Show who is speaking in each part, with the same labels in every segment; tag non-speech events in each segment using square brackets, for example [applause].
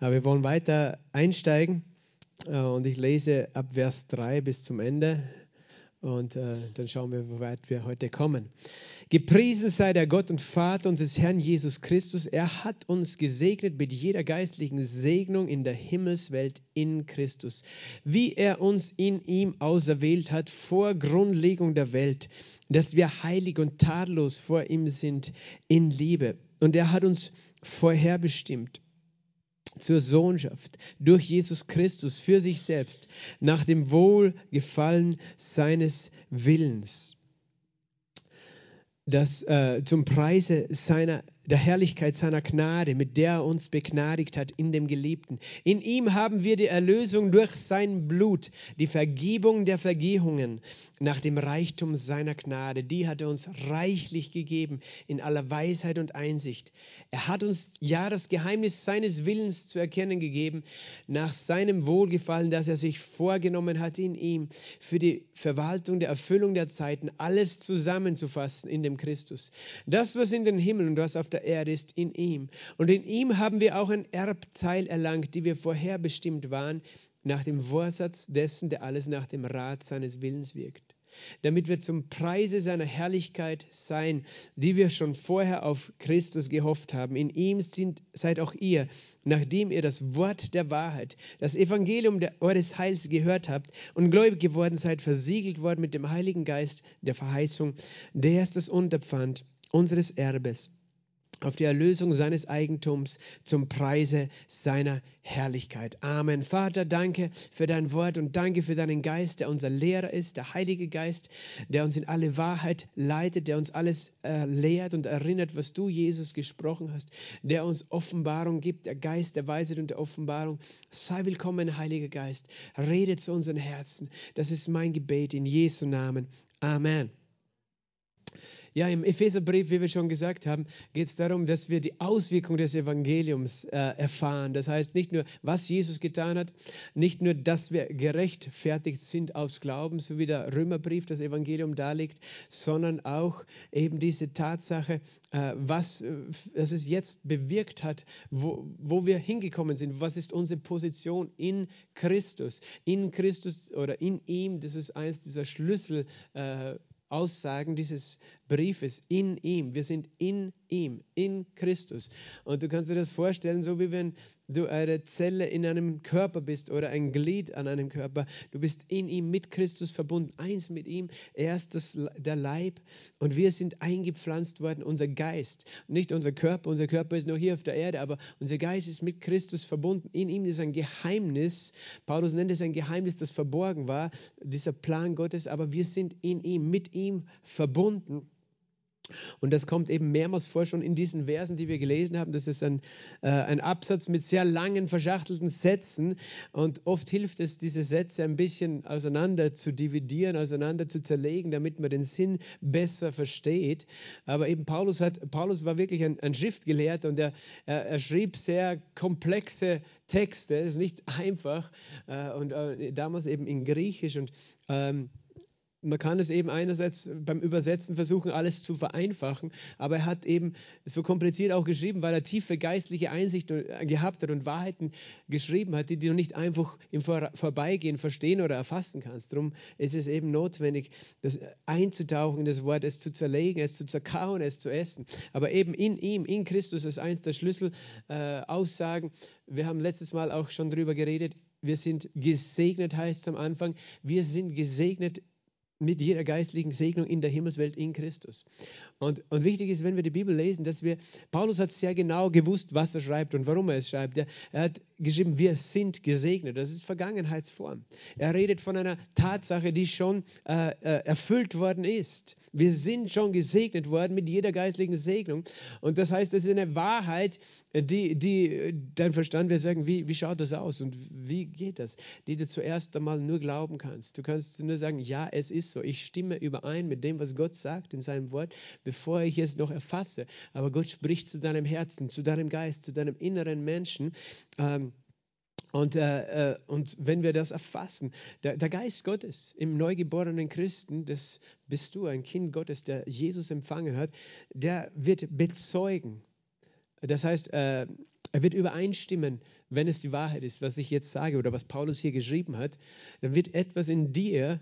Speaker 1: Aber wir wollen weiter einsteigen äh, und ich lese ab Vers 3 bis zum Ende und äh, dann schauen wir, wie weit wir heute kommen. Gepriesen sei der Gott und Vater unseres Herrn Jesus Christus. Er hat uns gesegnet mit jeder geistlichen Segnung in der Himmelswelt in Christus, wie er uns in ihm auserwählt hat vor Grundlegung der Welt, dass wir heilig und tadellos vor ihm sind in Liebe. Und er hat uns vorherbestimmt zur Sohnschaft durch Jesus Christus für sich selbst nach dem Wohlgefallen seines Willens das äh, zum Preise seiner der Herrlichkeit seiner Gnade, mit der er uns begnadigt hat in dem Geliebten. In ihm haben wir die Erlösung durch sein Blut, die Vergebung der Vergehungen nach dem Reichtum seiner Gnade. Die hat er uns reichlich gegeben in aller Weisheit und Einsicht. Er hat uns ja das Geheimnis seines Willens zu erkennen gegeben, nach seinem Wohlgefallen, das er sich vorgenommen hat in ihm, für die Verwaltung der Erfüllung der Zeiten, alles zusammenzufassen in dem Christus. Das, was in den Himmel und was auf der Erde ist, in ihm. Und in ihm haben wir auch ein Erbteil erlangt, die wir vorherbestimmt waren, nach dem Vorsatz dessen, der alles nach dem Rat seines Willens wirkt damit wir zum Preise seiner Herrlichkeit sein, die wir schon vorher auf Christus gehofft haben. In ihm sind, seid auch ihr, nachdem ihr das Wort der Wahrheit, das Evangelium der, eures Heils gehört habt und gläubig geworden seid, versiegelt worden mit dem Heiligen Geist der Verheißung, der ist das Unterpfand unseres Erbes auf die Erlösung seines Eigentums zum Preise seiner Herrlichkeit. Amen. Vater, danke für dein Wort und danke für deinen Geist, der unser Lehrer ist, der Heilige Geist, der uns in alle Wahrheit leitet, der uns alles äh, lehrt und erinnert, was du, Jesus, gesprochen hast, der uns Offenbarung gibt, der Geist der Weisheit und der Offenbarung. Sei willkommen, Heiliger Geist. Rede zu unseren Herzen. Das ist mein Gebet in Jesu Namen. Amen. Ja, im Epheserbrief, wie wir schon gesagt haben, geht es darum, dass wir die Auswirkung des Evangeliums äh, erfahren. Das heißt nicht nur, was Jesus getan hat, nicht nur, dass wir gerechtfertigt sind aus Glauben, so wie der Römerbrief das Evangelium darlegt, sondern auch eben diese Tatsache, äh, was äh, dass es jetzt bewirkt hat, wo, wo wir hingekommen sind. Was ist unsere Position in Christus? In Christus oder in ihm, das ist eines dieser Schlüssel. Äh, Aussagen dieses Briefes in ihm. Wir sind in ihm, in Christus. Und du kannst dir das vorstellen, so wie wenn du eine Zelle in einem Körper bist oder ein Glied an einem Körper. Du bist in ihm mit Christus verbunden, eins mit ihm. Er ist das, der Leib und wir sind eingepflanzt worden, unser Geist. Nicht unser Körper, unser Körper ist noch hier auf der Erde, aber unser Geist ist mit Christus verbunden. In ihm ist ein Geheimnis. Paulus nennt es ein Geheimnis, das verborgen war, dieser Plan Gottes, aber wir sind in ihm, mit ihm verbunden. Und das kommt eben mehrmals vor, schon in diesen Versen, die wir gelesen haben. Das ist ein, äh, ein Absatz mit sehr langen, verschachtelten Sätzen. Und oft hilft es, diese Sätze ein bisschen auseinander zu dividieren, auseinander zu zerlegen, damit man den Sinn besser versteht. Aber eben Paulus, hat, Paulus war wirklich ein, ein Schriftgelehrter und er, er, er, schrieb sehr komplexe Texte. Das ist nicht einfach. Äh, und äh, damals eben in Griechisch. Und ähm, man kann es eben einerseits beim Übersetzen versuchen, alles zu vereinfachen, aber er hat eben so kompliziert auch geschrieben, weil er tiefe geistliche Einsicht gehabt hat und Wahrheiten geschrieben hat, die du nicht einfach im Vorbeigehen verstehen oder erfassen kannst. Darum ist es eben notwendig, das einzutauchen in das Wort, es zu zerlegen, es zu zerkauen, es zu essen. Aber eben in ihm, in Christus ist eins der Schlüsselaussagen. Äh, Wir haben letztes Mal auch schon darüber geredet, wir sind gesegnet, heißt es am Anfang. Wir sind gesegnet mit jeder geistlichen Segnung in der Himmelswelt in Christus. Und, und wichtig ist, wenn wir die Bibel lesen, dass wir, Paulus hat sehr genau gewusst, was er schreibt und warum er es schreibt. Er, er hat geschrieben, wir sind gesegnet. Das ist Vergangenheitsform. Er redet von einer Tatsache, die schon äh, äh, erfüllt worden ist. Wir sind schon gesegnet worden mit jeder geistlichen Segnung. Und das heißt, es ist eine Wahrheit, die, die dein Verstand wird sagen, wie, wie schaut das aus und wie geht das, die du zuerst einmal nur glauben kannst. Du kannst nur sagen, ja, es ist so. Ich stimme überein mit dem, was Gott sagt in seinem Wort, bevor ich es noch erfasse. Aber Gott spricht zu deinem Herzen, zu deinem Geist, zu deinem inneren Menschen. Ähm, und, äh, äh, und wenn wir das erfassen, der, der, Geist Gottes im neugeborenen Christen, das bist du, ein Kind Gottes, der Jesus empfangen hat, der wird bezeugen. Das heißt, äh, er wird übereinstimmen, wenn es die Wahrheit ist, was ich jetzt sage oder was Paulus hier geschrieben hat. Dann wird etwas in dir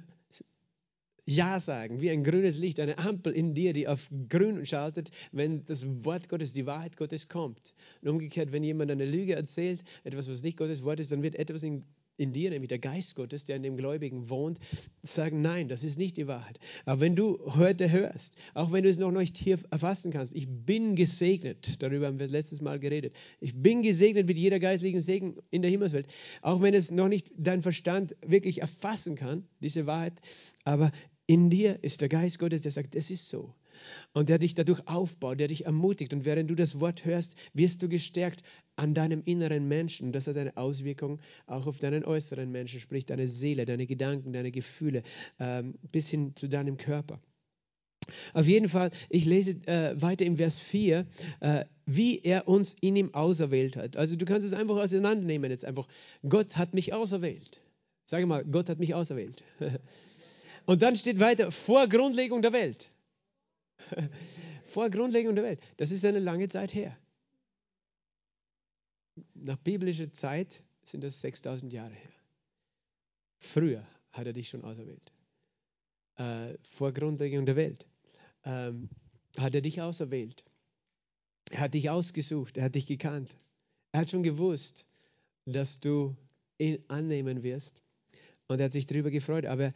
Speaker 1: Ja sagen, wie ein grünes Licht, eine Ampel in dir, die auf grün schaltet, wenn das Wort Gottes, die Wahrheit Gottes kommt. Und umgekehrt, wenn jemand eine Lüge erzählt, etwas, was nicht Gottes Wort ist, dann wird etwas in in dir, nämlich der Geist Gottes, der in dem Gläubigen wohnt, sagen, nein, das ist nicht die Wahrheit. Aber wenn du heute hörst, auch wenn du es noch nicht hier erfassen kannst, ich bin gesegnet, darüber haben wir letztes Mal geredet, ich bin gesegnet mit jeder geistlichen Segen in der Himmelswelt, auch wenn es noch nicht dein Verstand wirklich erfassen kann, diese Wahrheit, aber in dir ist der Geist Gottes, der sagt, das ist so und der dich dadurch aufbaut, der dich ermutigt. Und während du das Wort hörst, wirst du gestärkt an deinem inneren Menschen. Das hat eine Auswirkung auch auf deinen äußeren Menschen, sprich deine Seele, deine Gedanken, deine Gefühle, ähm, bis hin zu deinem Körper. Auf jeden Fall, ich lese äh, weiter im Vers 4, äh, wie er uns in ihm auserwählt hat. Also du kannst es einfach auseinandernehmen jetzt einfach. Gott hat mich auserwählt. Sage mal, Gott hat mich auserwählt. [laughs] Und dann steht weiter, vor Grundlegung der Welt. [laughs] Vor Grundlegung der Welt. Das ist eine lange Zeit her. Nach biblischer Zeit sind das 6000 Jahre her. Früher hat er dich schon auserwählt. Äh, vor Grundlegung der Welt ähm, hat er dich auserwählt. Er hat dich ausgesucht, er hat dich gekannt. Er hat schon gewusst, dass du ihn annehmen wirst. Und er hat sich darüber gefreut. Aber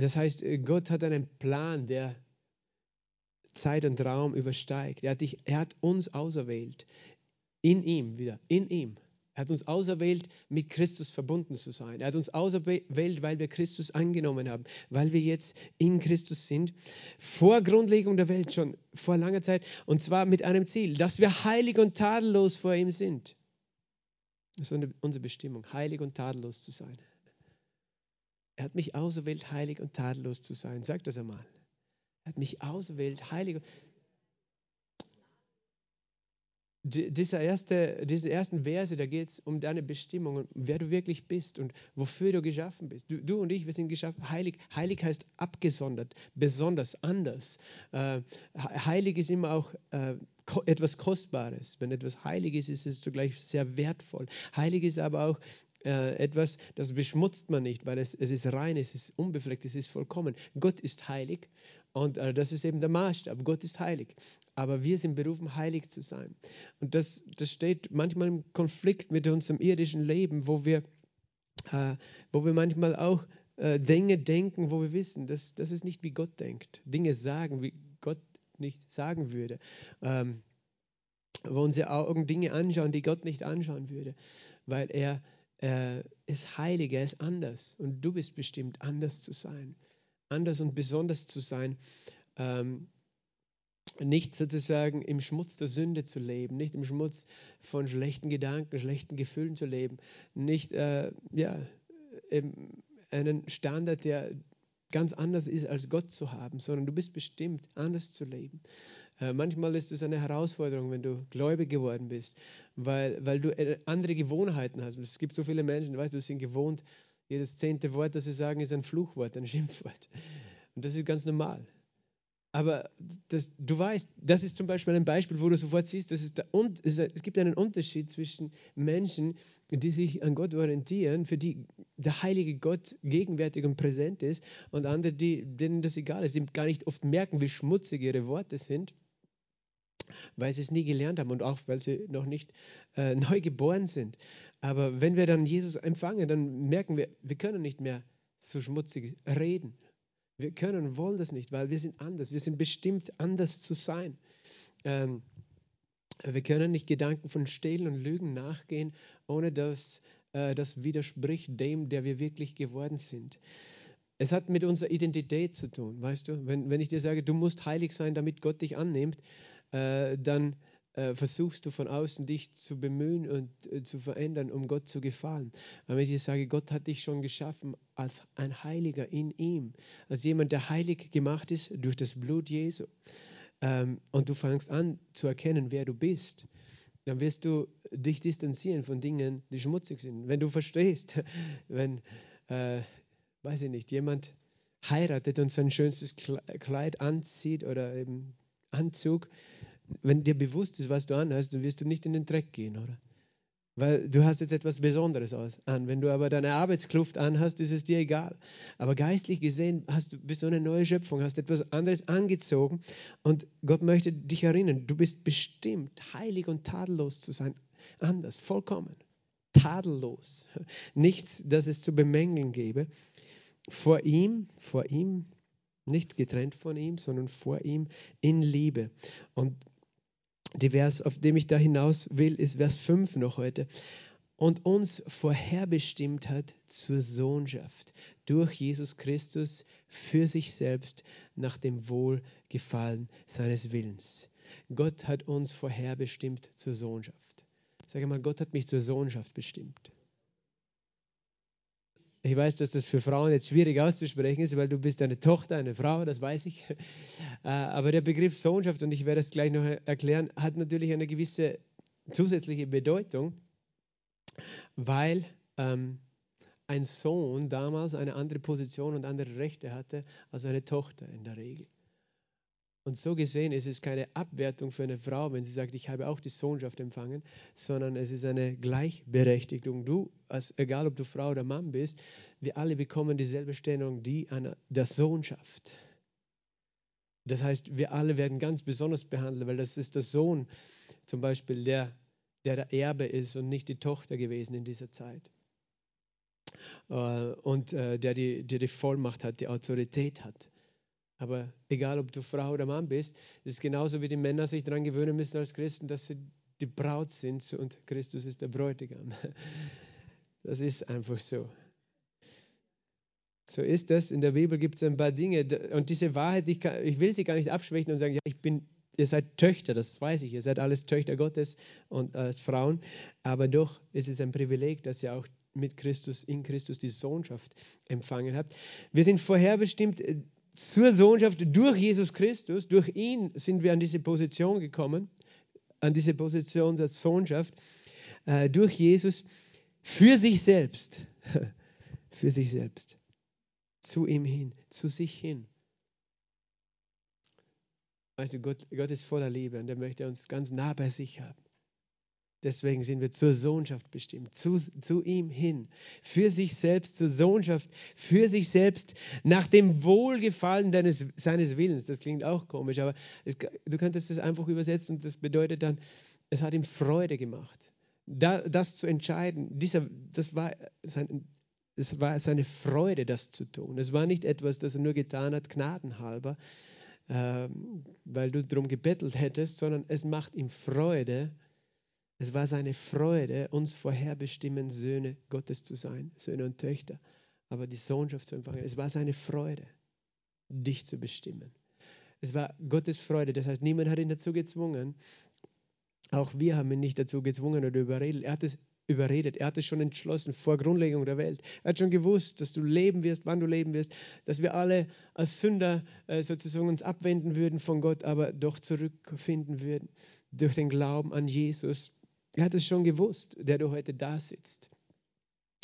Speaker 1: das heißt, Gott hat einen Plan, der Zeit und Raum übersteigt. Er hat, dich, er hat uns auserwählt. In ihm wieder, in ihm. Er hat uns auserwählt, mit Christus verbunden zu sein. Er hat uns auserwählt, weil wir Christus angenommen haben, weil wir jetzt in Christus sind. Vor Grundlegung der Welt schon, vor langer Zeit. Und zwar mit einem Ziel, dass wir heilig und tadellos vor ihm sind. Das ist unsere Bestimmung, heilig und tadellos zu sein. Er hat mich auserwählt, heilig und tadellos zu sein. Sag das einmal. Er hat mich ausgewählt, heilig. Dieser erste, diese ersten Verse, da geht es um deine Bestimmung und wer du wirklich bist und wofür du geschaffen bist. Du, du und ich, wir sind geschaffen. Heilig, heilig heißt abgesondert, besonders, anders. Äh, heilig ist immer auch äh, etwas Kostbares. Wenn etwas heilig ist, ist es zugleich sehr wertvoll. Heilig ist aber auch äh, etwas, das beschmutzt man nicht, weil es, es ist rein, es ist unbefleckt, es ist vollkommen. Gott ist heilig und äh, das ist eben der Maßstab. Gott ist heilig. Aber wir sind berufen, heilig zu sein. Und das, das steht manchmal im Konflikt mit unserem irdischen Leben, wo wir, äh, wo wir manchmal auch äh, Dinge denken, wo wir wissen, dass das ist nicht wie Gott denkt. Dinge sagen, wie Gott nicht sagen würde. Ähm, wo unsere Augen Dinge anschauen, die Gott nicht anschauen würde, weil er er ist heilig, er ist anders und du bist bestimmt, anders zu sein, anders und besonders zu sein. Ähm, nicht sozusagen im Schmutz der Sünde zu leben, nicht im Schmutz von schlechten Gedanken, schlechten Gefühlen zu leben, nicht äh, ja, einen Standard, der ganz anders ist als Gott zu haben, sondern du bist bestimmt, anders zu leben. Äh, manchmal ist es eine Herausforderung, wenn du gläubig geworden bist, weil, weil du äh, andere Gewohnheiten hast. Es gibt so viele Menschen, weißt du, sind gewohnt, jedes zehnte Wort, das sie sagen, ist ein Fluchwort, ein Schimpfwort. Und das ist ganz normal. Aber das, du weißt, das ist zum Beispiel ein Beispiel, wo du sofort siehst, dass es, da, und, es, gibt einen Unterschied zwischen Menschen, die sich an Gott orientieren, für die der heilige Gott gegenwärtig und präsent ist, und andere, die, denen das egal ist, die gar nicht oft merken, wie schmutzig ihre Worte sind weil sie es nie gelernt haben und auch weil sie noch nicht äh, [laughs] neu geboren sind. Aber wenn wir dann Jesus empfangen, dann merken wir, wir können nicht mehr so schmutzig reden. Wir können und wollen das nicht, weil wir sind anders. Wir sind bestimmt, anders zu sein. Ähm, wir können nicht Gedanken von Stehlen und Lügen nachgehen, ohne dass äh, das widerspricht dem, der wir wirklich geworden sind. Es hat mit unserer Identität zu tun, weißt du? Wenn, wenn ich dir sage, du musst heilig sein, damit Gott dich annimmt, äh, dann äh, versuchst du von außen dich zu bemühen und äh, zu verändern, um Gott zu gefallen. Aber wenn ich sage, Gott hat dich schon geschaffen als ein Heiliger in ihm, als jemand, der heilig gemacht ist durch das Blut Jesu, ähm, und du fängst an zu erkennen, wer du bist, dann wirst du dich distanzieren von Dingen, die schmutzig sind. Wenn du verstehst, [laughs] wenn, äh, weiß ich nicht, jemand heiratet und sein schönstes Kleid anzieht oder eben Anzug, wenn dir bewusst ist, was du anhast, dann wirst du nicht in den Dreck gehen, oder? weil du hast jetzt etwas Besonderes an. Wenn du aber deine Arbeitskluft anhast, ist es dir egal. Aber geistlich gesehen hast du, bist du eine neue Schöpfung, hast etwas anderes angezogen und Gott möchte dich erinnern, du bist bestimmt, heilig und tadellos zu sein. Anders, vollkommen, tadellos. Nichts, das es zu bemängeln gäbe. Vor ihm, vor ihm, nicht getrennt von ihm, sondern vor ihm in Liebe. Und die Vers, auf dem ich da hinaus will, ist Vers 5 noch heute. Und uns vorherbestimmt hat zur Sohnschaft durch Jesus Christus für sich selbst nach dem Wohlgefallen seines Willens. Gott hat uns vorherbestimmt zur Sohnschaft. Sag mal, Gott hat mich zur Sohnschaft bestimmt. Ich weiß, dass das für Frauen jetzt schwierig auszusprechen ist, weil du bist eine Tochter, eine Frau, das weiß ich. [laughs] Äh, aber der Begriff Sohnschaft, und ich werde es gleich noch erklären, hat natürlich eine gewisse zusätzliche Bedeutung, weil ähm, ein Sohn damals eine andere Position und andere Rechte hatte als eine Tochter in der Regel. Und so gesehen ist es keine Abwertung für eine Frau, wenn sie sagt, ich habe auch die Sohnschaft empfangen, sondern es ist eine Gleichberechtigung. Du, als, egal ob du Frau oder Mann bist, wir alle bekommen dieselbe Stellung, die einer, der Sohnschaft. Das heißt, wir alle werden ganz besonders behandelt, weil das ist der Sohn zum Beispiel, der der, der Erbe ist und nicht die Tochter gewesen in dieser Zeit. Äh, und äh, der die, der die Vollmacht hat, die Autorität hat. Aber egal, ob du Frau oder Mann bist, ist es genauso wie die Männer sich daran gewöhnen müssen als Christen, dass sie die Braut sind und Christus ist der Bräutigam. [laughs] Das ist einfach so. So ist das. In der Bibel gibt es ein paar Dinge und diese Wahrheit, ich, kann, ich will sie gar nicht abschwächen und sagen, ja, ich bin, ihr seid Töchter, das weiß ich, ihr seid alles Töchter Gottes und als Frauen, aber doch ist es ein Privileg, dass ihr auch mit Christus, in Christus die Sohnschaft empfangen habt. Wir sind vorherbestimmt äh, zur Sohnschaft durch Jesus Christus, durch ihn sind wir an diese Position gekommen, an diese Position der Sohnschaft, äh, durch Jesus für sich selbst, [laughs] für sich selbst, zu ihm hin, zu sich hin. Weißt du, Gott, Gott ist voller Liebe und er möchte uns ganz nah bei sich haben. Deswegen sind wir zur Sohnschaft bestimmt, zu, zu ihm hin, für sich selbst, zur Sohnschaft, für sich selbst, nach dem Wohlgefallen deines, seines Willens. Das klingt auch komisch, aber es, du könntest es einfach übersetzen und das bedeutet dann, es hat ihm Freude gemacht. Da, das zu entscheiden, dieser, das, war sein, es war seine Freude, das zu tun. Es war nicht etwas, das er nur getan hat, gnadenhalber, äh, weil du darum gebettelt hättest, sondern es macht ihm Freude, es war seine Freude, uns vorherbestimmen, Söhne Gottes zu sein, Söhne und Töchter, aber die Sohnschaft zu empfangen. Es war seine Freude, dich zu bestimmen. Es war Gottes Freude, das heißt, niemand hat ihn dazu gezwungen. Auch wir haben ihn nicht dazu gezwungen oder überredet. Er hat es überredet. Er hat es schon entschlossen vor Grundlegung der Welt. Er hat schon gewusst, dass du leben wirst, wann du leben wirst, dass wir alle als Sünder äh, sozusagen uns abwenden würden von Gott, aber doch zurückfinden würden durch den Glauben an Jesus. Er hat es schon gewusst, der du heute da sitzt.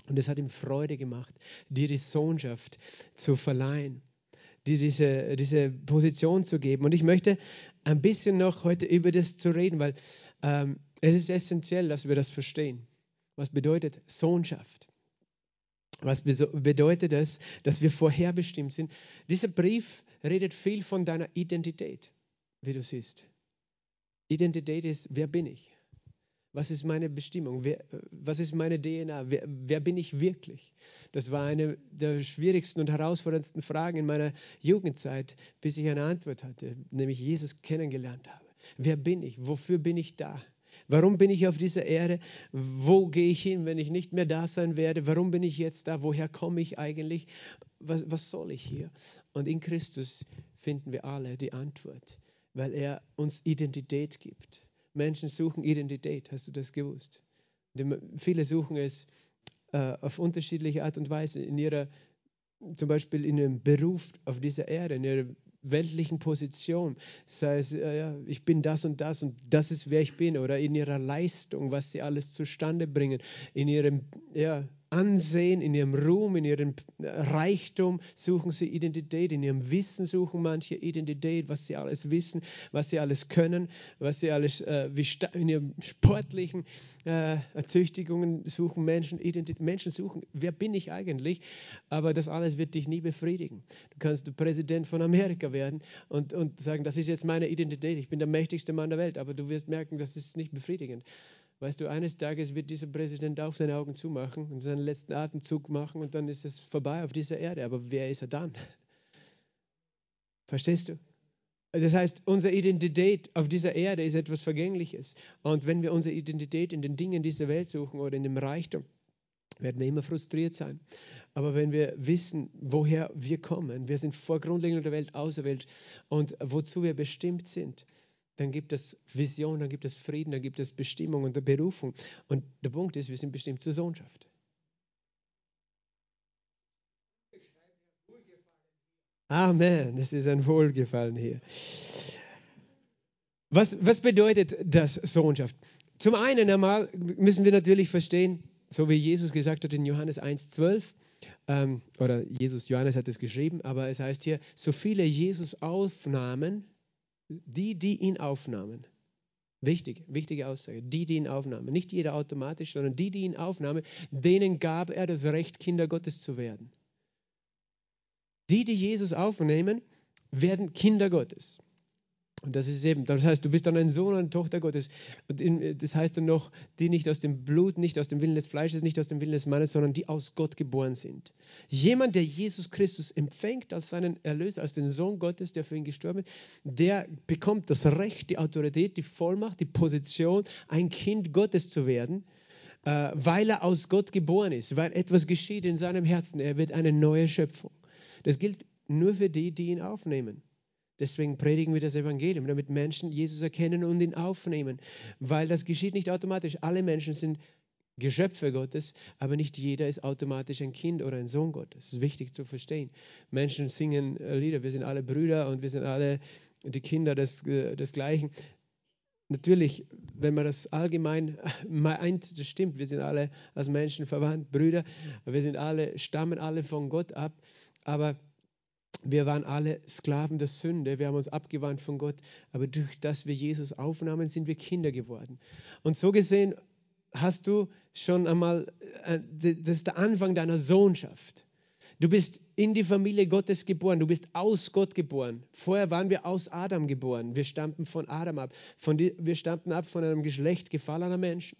Speaker 1: Und es hat ihm Freude gemacht, dir die Sohnschaft zu verleihen, dir diese, diese Position zu geben. Und ich möchte ein bisschen noch heute über das zu reden, weil ähm, es ist essentiell, dass wir das verstehen. Was bedeutet Sohnschaft? Was bedeutet es, dass wir vorherbestimmt sind? Dieser Brief redet viel von deiner Identität, wie du siehst. Identität ist, wer bin ich? Was ist meine Bestimmung? Wer, was ist meine DNA? Wer, wer, bin ich wirklich? Das war eine der schwierigsten und herausforderndsten Fragen in meiner Jugendzeit, bis ich eine Antwort hatte, nämlich Jesus kennengelernt habe. Wer bin ich? Wofür bin ich da? Warum bin ich auf dieser Erde? Wo gehe ich hin, wenn ich nicht mehr da sein werde? Warum bin ich jetzt da? Woher komme ich eigentlich? Was, was soll ich hier? Und in Christus finden wir alle die Antwort, weil er uns Identität gibt. Menschen suchen Identität, hast du das gewusst? Viele suchen es äh, auf unterschiedliche Art und Weise in ihrer, zum Beispiel in ihrem Beruf auf dieser Erde, in ihrer weltlichen Position, sei es, äh, ja, ich bin das und das und das ist wer ich bin, oder in ihrer Leistung, was sie alles zustande bringen, in ihrem, ja, Ansehen, in ihrem Ruhm, in ihrem Reichtum suchen sie Identität, in ihrem Wissen suchen manche Identität, was sie alles wissen, was sie alles können, was sie alles, äh, in ihren sportlichen äh, Ertüchtigungen suchen Menschen Identität. Menschen suchen, wer bin ich eigentlich? Aber das alles wird dich nie befriedigen. Du kannst Präsident von Amerika werden und, und sagen, das ist jetzt meine Identität, ich bin der mächtigste Mann der Welt, aber du wirst merken, das ist nicht befriedigend. Weißt du, eines Tages wird dieser Präsident auch seine Augen zumachen und seinen letzten Atemzug machen und dann ist es vorbei auf dieser Erde. Aber wer ist er dann? Verstehst du? Das heißt, unsere Identität auf dieser Erde ist etwas Vergängliches. Und wenn wir unsere Identität in den Dingen dieser Welt suchen oder in dem Reichtum, werden wir immer frustriert sein. Aber wenn wir wissen, woher wir kommen, wir sind vor Grundlegung der Welt auserwählt und wozu wir bestimmt sind, dann gibt es Vision, dann gibt es Frieden, dann gibt es Bestimmung und Berufung. Und der Punkt ist, wir sind bestimmt zur Sohnschaft. Amen, es ist ein Wohlgefallen hier. Was, was bedeutet das Sohnschaft? Zum einen einmal müssen wir natürlich verstehen, so wie Jesus gesagt hat in Johannes 1,12, ähm, oder Jesus, Johannes hat es geschrieben, aber es heißt hier, so viele Jesus aufnahmen, die, die ihn aufnahmen. Wichtig, wichtige Aussage. Die, die ihn aufnahmen. Nicht jeder automatisch, sondern die, die ihn aufnahmen, denen gab er das Recht, Kinder Gottes zu werden. Die, die Jesus aufnehmen, werden Kinder Gottes. Und das ist eben, das heißt, du bist dann ein Sohn eine Tochter Gottes. Und in, das heißt dann noch, die nicht aus dem Blut, nicht aus dem Willen des Fleisches, nicht aus dem Willen des Mannes, sondern die aus Gott geboren sind. Jemand, der Jesus Christus empfängt als seinen Erlöser, als den Sohn Gottes, der für ihn gestorben ist, der bekommt das Recht, die Autorität, die Vollmacht, die Position, ein Kind Gottes zu werden, äh, weil er aus Gott geboren ist, weil etwas geschieht in seinem Herzen. Er wird eine neue Schöpfung. Das gilt nur für die, die ihn aufnehmen. Deswegen predigen wir das Evangelium, damit Menschen Jesus erkennen und ihn aufnehmen. Weil das geschieht nicht automatisch. Alle Menschen sind Geschöpfe Gottes, aber nicht jeder ist automatisch ein Kind oder ein Sohn Gottes. Das ist wichtig zu verstehen. Menschen singen äh, Lieder, wir sind alle Brüder und wir sind alle die Kinder des, äh, desgleichen. Natürlich, wenn man das allgemein meint, das stimmt, wir sind alle als Menschen verwandt, Brüder, wir sind alle, stammen alle von Gott ab, aber wir waren alle Sklaven der Sünde, wir haben uns abgewandt von Gott, aber durch das wir Jesus aufnahmen, sind wir Kinder geworden. Und so gesehen hast du schon einmal, äh, das ist der Anfang deiner Sohnschaft. Du bist in die Familie Gottes geboren, du bist aus Gott geboren. Vorher waren wir aus Adam geboren, wir stammten von Adam ab, von die, wir stammten ab von einem Geschlecht gefallener Menschen,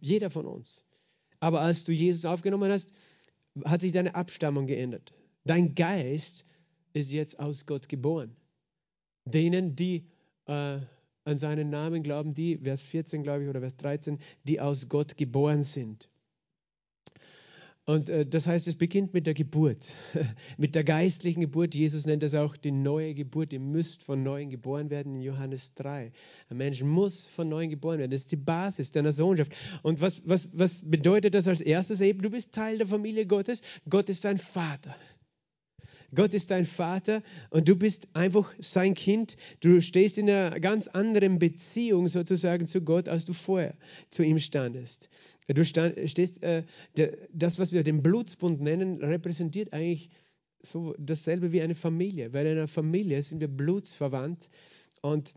Speaker 1: jeder von uns. Aber als du Jesus aufgenommen hast, hat sich deine Abstammung geändert. Dein Geist ist jetzt aus Gott geboren. Denen, die äh, an seinen Namen glauben, die, Vers 14, glaube ich, oder Vers 13, die aus Gott geboren sind. Und äh, das heißt, es beginnt mit der Geburt, [laughs] mit der geistlichen Geburt. Jesus nennt das auch die neue Geburt. Ihr müsst von neuem geboren werden in Johannes 3. Ein Mensch muss von neuem geboren werden. Das ist die Basis deiner Sohnschaft. Und was, was, was bedeutet das als erstes eben? Du bist Teil der Familie Gottes. Gott ist dein Vater. Gott ist dein Vater und du bist einfach sein Kind. Du stehst in einer ganz anderen Beziehung sozusagen zu Gott, als du vorher zu ihm standest. Du stand, stehst, äh, das, was wir den Blutsbund nennen, repräsentiert eigentlich so dasselbe wie eine Familie. Weil in einer Familie sind wir blutsverwandt und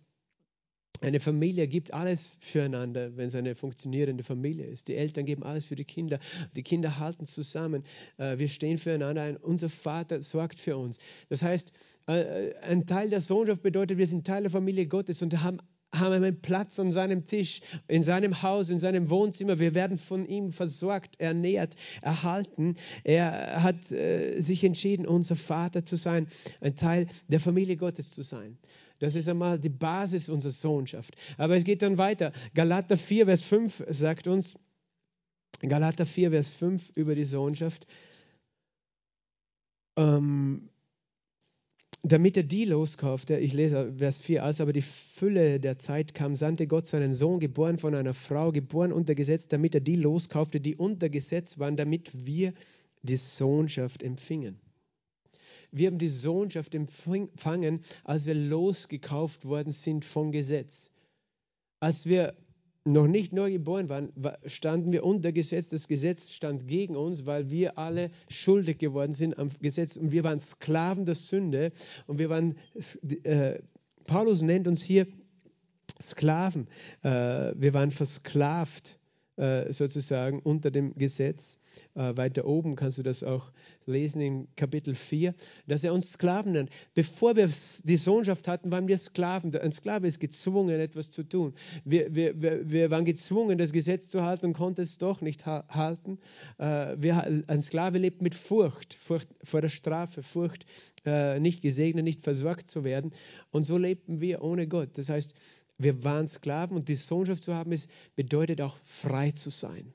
Speaker 1: eine Familie gibt alles füreinander, wenn es eine funktionierende Familie ist. Die Eltern geben alles für die Kinder. Die Kinder halten zusammen. Äh, wir stehen füreinander ein. Unser Vater sorgt für uns. Das heißt, äh, ein Teil der Sohnschaft bedeutet, wir sind Teil der Familie Gottes und haben haben einen Platz an seinem Tisch, in seinem Haus, in seinem Wohnzimmer. Wir werden von ihm versorgt, ernährt, erhalten. Er hat äh, sich entschieden, unser Vater zu sein, ein Teil der Familie Gottes zu sein. Das ist einmal die Basis unserer Sohnschaft. Aber es geht dann weiter. Galater 4, Vers 5 sagt uns, Galater 4, Vers 5 über die Sohnschaft, ähm, damit er die loskaufte, ich lese Vers 4, als aber die Fülle der Zeit kam, sandte Gott seinen Sohn, geboren von einer Frau, geboren unter Gesetz, damit er die loskaufte, die unter Gesetz waren, damit wir die Sohnschaft empfingen. Wir haben die Sohnschaft empfangen, als wir losgekauft worden sind vom Gesetz. Als wir noch nicht neu geboren waren, standen wir unter Gesetz. Das Gesetz stand gegen uns, weil wir alle schuldig geworden sind am Gesetz und wir waren Sklaven der Sünde und wir waren, äh, Paulus nennt uns hier Sklaven. Äh, wir waren versklavt äh, sozusagen unter dem Gesetz. Äh, weiter oben kannst du das auch lesen in Kapitel 4, dass er uns Sklaven nennt. Bevor wir die Sohnschaft hatten, waren wir Sklaven. Ein Sklave ist gezwungen, etwas zu tun. Wir, wir, wir, waren gezwungen, das Gesetz zu halten und konnten es doch nicht ha halten. Äh, wir, ein Sklave lebt mit Furcht, Furcht vor der Strafe, Furcht, äh, nicht gesegnet, nicht versorgt zu werden. Und so lebten wir ohne Gott. Das heißt, wir waren Sklaven und die Sohnschaft zu haben, ist, bedeutet auch frei zu sein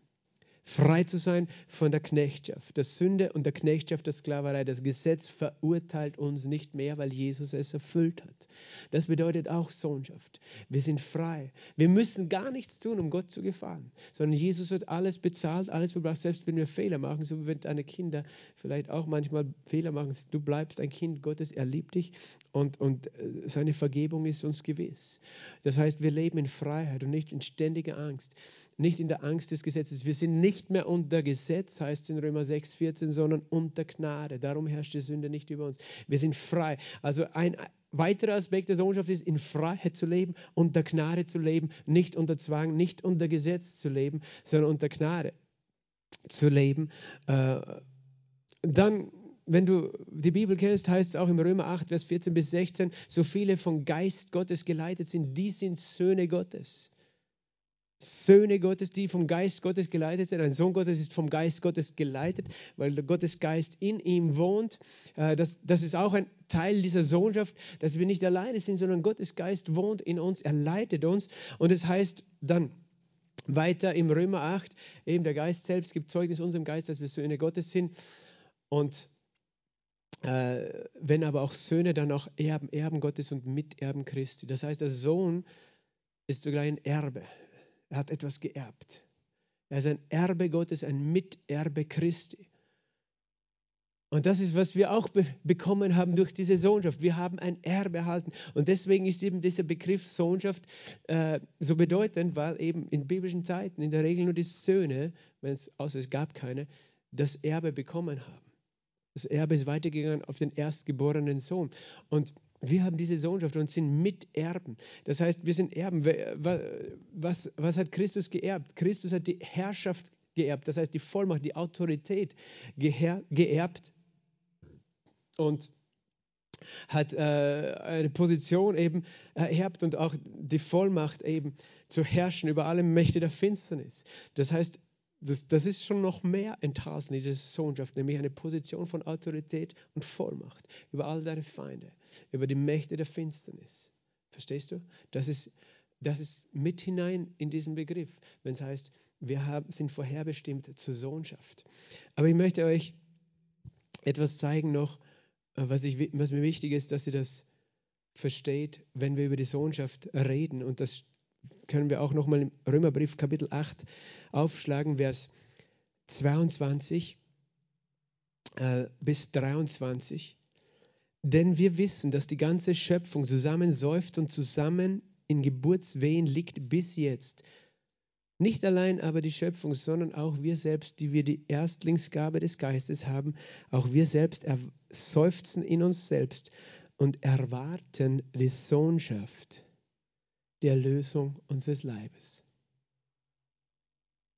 Speaker 1: frei zu sein von der Knechtschaft, der Sünde und der Knechtschaft der Sklaverei. Das Gesetz verurteilt uns nicht mehr, weil Jesus es erfüllt hat. Das bedeutet auch Sohnschaft. Wir sind frei. Wir müssen gar nichts tun, um Gott zu gefallen, sondern Jesus hat alles bezahlt, alles verbracht, selbst wenn wir Fehler machen, so wie wenn deine Kinder vielleicht auch manchmal Fehler machen. Du bleibst ein Kind Gottes, er liebt dich und, und äh, seine Vergebung ist uns gewiss. Das heißt, wir leben in Freiheit und nicht in ständiger Angst, nicht in der Angst des Gesetzes. Wir sind nicht nicht mehr unter Gesetz, heißt in Römer 6, 14, sondern unter Gnade. Darum herrscht die Sünde nicht über uns. Wir sind frei. Also ein weiterer Aspekt der Sohnschaft ist, in Freiheit zu leben, unter Gnade zu leben, nicht unter Zwang, nicht unter Gesetz zu leben, sondern unter Gnade zu leben. Äh, dann wenn du die Bibel kennst, heißt es auch im Römer 8, Vers 14 bis 16, so viele vom Geist Gottes geleitet sind, die sind Söhne Gottes. Söhne Gottes, die vom Geist Gottes geleitet sind. Ein Sohn Gottes ist vom Geist Gottes geleitet, weil Gottes Geist in ihm wohnt. Äh, das, das ist auch ein Teil dieser Sohnschaft, dass wir nicht alleine sind, sondern Gottes Geist wohnt in uns, er leitet uns. Und es das heißt dann, weiter im Römer 8, eben der Geist selbst gibt Zeugnis unserem Geist, dass wir Söhne Gottes sind. Und äh, wenn aber auch Söhne, dann auch Erben, Erben Gottes und Miterben Christi. Das heißt, der Sohn ist zugleich ein Erbe. Er hat etwas geerbt. Er ist ein Erbe Gottes, ein Miterbe Christi. Und das ist, was wir auch be bekommen haben durch diese Sohnschaft. Wir haben ein Erbe erhalten. Und deswegen ist eben dieser Begriff Sohnschaft äh, so bedeutend, weil eben in biblischen Zeiten in der Regel nur die Söhne, wenn es, außer es gab keine, das Erbe bekommen haben. Das Erbe ist weitergegangen auf den erstgeborenen Sohn. Und wir haben diese Sohnschaft und sind Miterben. Das heißt, wir sind Erben. Was, was hat Christus geerbt? Christus hat die Herrschaft geerbt, das heißt die Vollmacht, die Autorität geerbt und hat äh, eine Position eben ererbt und auch die Vollmacht eben zu herrschen über alle Mächte der Finsternis. Das heißt, das, das ist schon noch mehr enthalten, diese Sohnschaft, nämlich eine Position von Autorität und Vollmacht über all deine Feinde, über die Mächte der Finsternis. Verstehst du? Das ist, das ist mit hinein in diesen Begriff, wenn es heißt, wir haben, sind vorherbestimmt zur Sohnschaft. Aber ich möchte euch etwas zeigen noch, äh, was, ich, was mir wichtig ist, dass ihr das versteht, wenn wir über die Sohnschaft reden. Und das können wir auch nochmal im Römerbrief Kapitel 8 aufschlagen, Vers 22 äh, bis 23. Denn wir wissen, dass die ganze Schöpfung zusammen seufzt und zusammen in Geburtswehen liegt bis jetzt. Nicht allein aber die Schöpfung, sondern auch wir selbst, die wir die Erstlingsgabe des Geistes haben, auch wir selbst seufzen in uns selbst und erwarten die Sohnschaft die Erlösung unseres Leibes.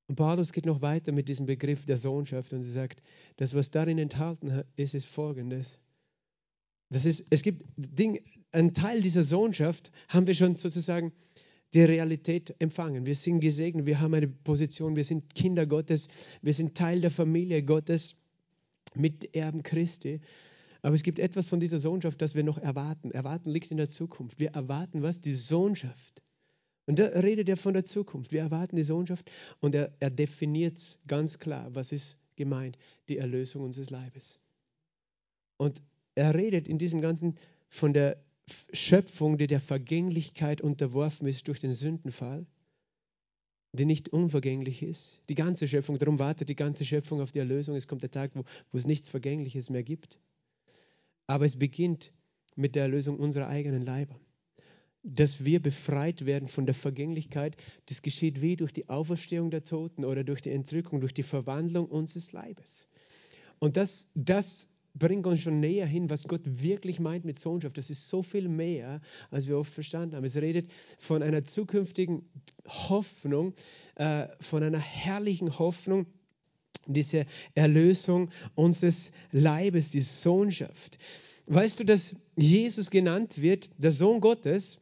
Speaker 1: Und Paulus geht noch weiter mit diesem Begriff der Sohnschaft und sie sagt, das, was darin enthalten ist, ist folgendes. Das ist, es gibt Dinge, ein Teil dieser Sohnschaft haben wir schon sozusagen die Realität empfangen. Wir sind gesegnet, wir haben eine Position, wir sind Kinder Gottes, wir sind Teil der Familie Gottes, mit Erben Christi. Aber es gibt etwas von dieser Sohnschaft, das wir noch erwarten. Erwarten liegt in der Zukunft. Wir erwarten was? Die Sohnschaft. Und da redet er von der Zukunft. Wir erwarten die Sohnschaft und er, er definiert ganz klar, was ist gemeint, die Erlösung unseres Leibes. Und er redet in diesem Ganzen von der Schöpfung, die der Vergänglichkeit unterworfen ist durch den Sündenfall, die nicht unvergänglich ist. Die ganze Schöpfung, darum wartet die ganze Schöpfung auf die Erlösung. Es kommt der Tag, wo, wo es nichts Vergängliches mehr gibt. Aber es beginnt mit der Erlösung unserer eigenen Leiber. dass wir befreit werden von der Vergänglichkeit. Das geschieht wie durch die Auferstehung der Toten oder durch die Entrückung, durch die Verwandlung unseres Leibes. Und das, das bringt uns schon näher hin, was Gott wirklich meint mit Sohnschaft. Das ist so viel mehr, als wir oft verstanden haben. Es redet von einer zukünftigen Hoffnung, äh, von einer herrlichen Hoffnung, diese Erlösung unseres Leibes, die Sohnschaft. Weißt du, dass Jesus genannt wird, der Sohn Gottes?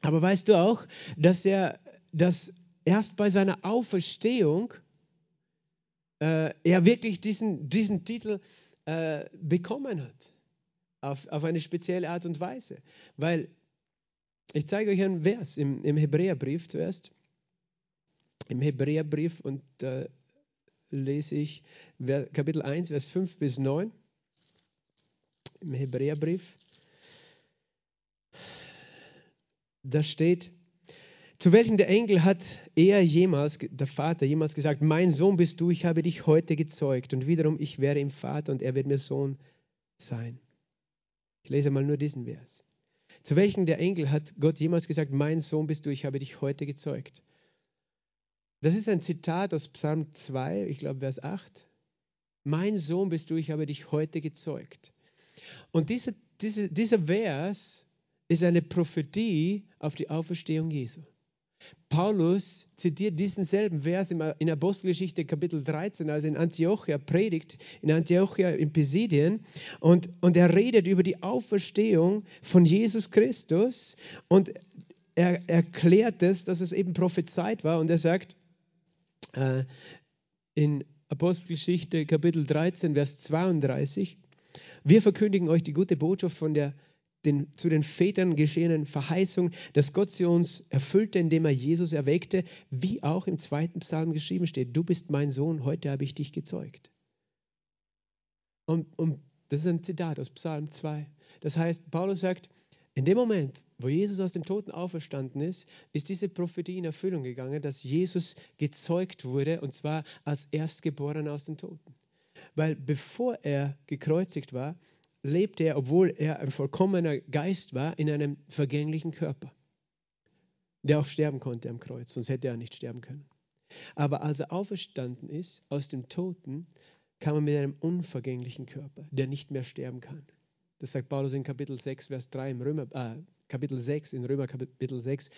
Speaker 1: Aber weißt du auch, dass er dass erst bei seiner Auferstehung äh, er wirklich diesen, diesen Titel äh, bekommen hat? Auf, auf eine spezielle Art und Weise. Weil ich zeige euch einen Vers im, im Hebräerbrief zuerst. Im Hebräerbrief und äh, lese ich Kapitel 1, Vers 5 bis 9 im Hebräerbrief. Da steht, zu welchen der Engel hat er jemals, der Vater jemals gesagt, mein Sohn bist du, ich habe dich heute gezeugt und wiederum ich wäre ihm Vater und er wird mir Sohn sein. Ich lese mal nur diesen Vers. Zu welchen der Engel hat Gott jemals gesagt, mein Sohn bist du, ich habe dich heute gezeugt? Das ist ein Zitat aus Psalm 2, ich glaube Vers 8. Mein Sohn bist du, ich habe dich heute gezeugt. Und diese, diese, dieser Vers ist eine Prophetie auf die Auferstehung Jesu. Paulus zitiert diesen selben Vers in Apostelgeschichte Kapitel 13, also in Antiochia predigt, in Antiochia in Pisidien und, und er redet über die Auferstehung von Jesus Christus und er erklärt es, dass es eben prophezeit war und er sagt, in Apostelgeschichte Kapitel 13, Vers 32. Wir verkündigen euch die gute Botschaft von der den, zu den Vätern geschehenen Verheißung, dass Gott sie uns erfüllte, indem er Jesus erweckte, wie auch im zweiten Psalm geschrieben steht, du bist mein Sohn, heute habe ich dich gezeugt. Und, und das ist ein Zitat aus Psalm 2. Das heißt, Paulus sagt, in dem Moment, wo Jesus aus den Toten auferstanden ist, ist diese Prophetie in Erfüllung gegangen, dass Jesus gezeugt wurde und zwar als Erstgeborener aus den Toten. Weil bevor er gekreuzigt war, lebte er, obwohl er ein vollkommener Geist war, in einem vergänglichen Körper, der auch sterben konnte am Kreuz, sonst hätte er nicht sterben können. Aber als er auferstanden ist aus dem Toten, kam er mit einem unvergänglichen Körper, der nicht mehr sterben kann. Das sagt Paulus in Kapitel 6, Vers 3 im Römer, äh, Kapitel 6, in Römer Kapitel 6,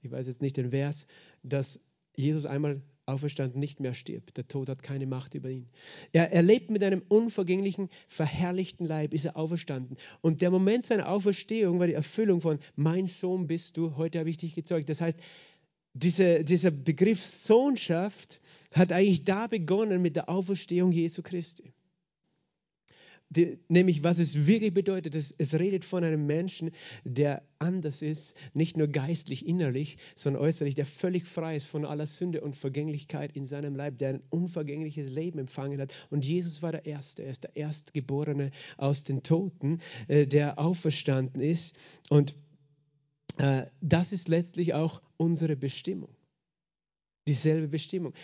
Speaker 1: ich weiß jetzt nicht den Vers, dass Jesus einmal auferstanden nicht mehr stirbt. Der Tod hat keine Macht über ihn. Er, er lebt mit einem unvergänglichen, verherrlichten Leib, ist er auferstanden. Und der Moment seiner Auferstehung war die Erfüllung von, mein Sohn bist du, heute habe ich dich gezeugt. Das heißt, diese, dieser Begriff Sohnschaft hat eigentlich da begonnen mit der Auferstehung Jesu Christi die, nämlich was es wirklich bedeutet. Es, es redet von einem Menschen, der anders ist, nicht nur geistlich, innerlich, sondern äußerlich, der völlig frei ist von aller Sünde und Vergänglichkeit in seinem Leib, der ein unvergängliches Leben empfangen hat. Und Jesus war der Erste, er ist der Erstgeborene aus den Toten, äh, der auferstanden ist. Und äh, das ist letztlich auch unsere Bestimmung dieselbe Bestimmung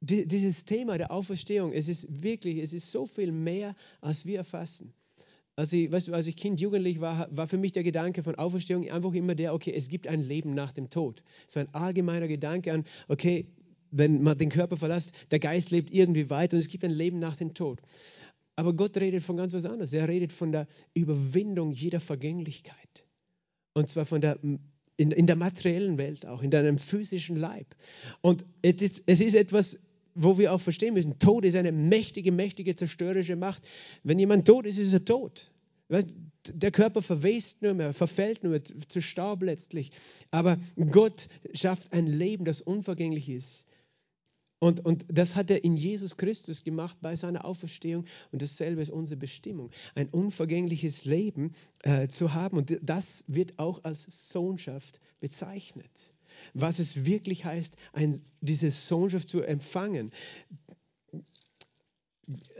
Speaker 1: dieses Thema der Auferstehung, es ist wirklich, es ist so viel mehr, als wir erfassen. Als ich, weißt du, als ich Kind, Jugendlich war, war für mich der Gedanke von Auferstehung einfach immer der, okay, es gibt ein Leben nach dem Tod. So ein allgemeiner Gedanke an, okay, wenn man den Körper verlässt, der Geist lebt irgendwie weiter und es gibt ein Leben nach dem Tod. Aber Gott redet von ganz was anderes. Er redet von der Überwindung jeder Vergänglichkeit. Und zwar von der in, in der materiellen Welt auch, in deinem physischen Leib. Und es ist, es ist etwas wo wir auch verstehen müssen, Tod ist eine mächtige, mächtige zerstörerische Macht. Wenn jemand tot ist, ist er tot. Der Körper verwest nur mehr, verfällt nur mehr zu Staub letztlich. Aber Gott schafft ein Leben, das unvergänglich ist. Und, und das hat er in Jesus Christus gemacht bei seiner Auferstehung. Und dasselbe ist unsere Bestimmung, ein unvergängliches Leben äh, zu haben. Und das wird auch als Sohnschaft bezeichnet was es wirklich heißt, ein, diese Sohnschaft zu empfangen.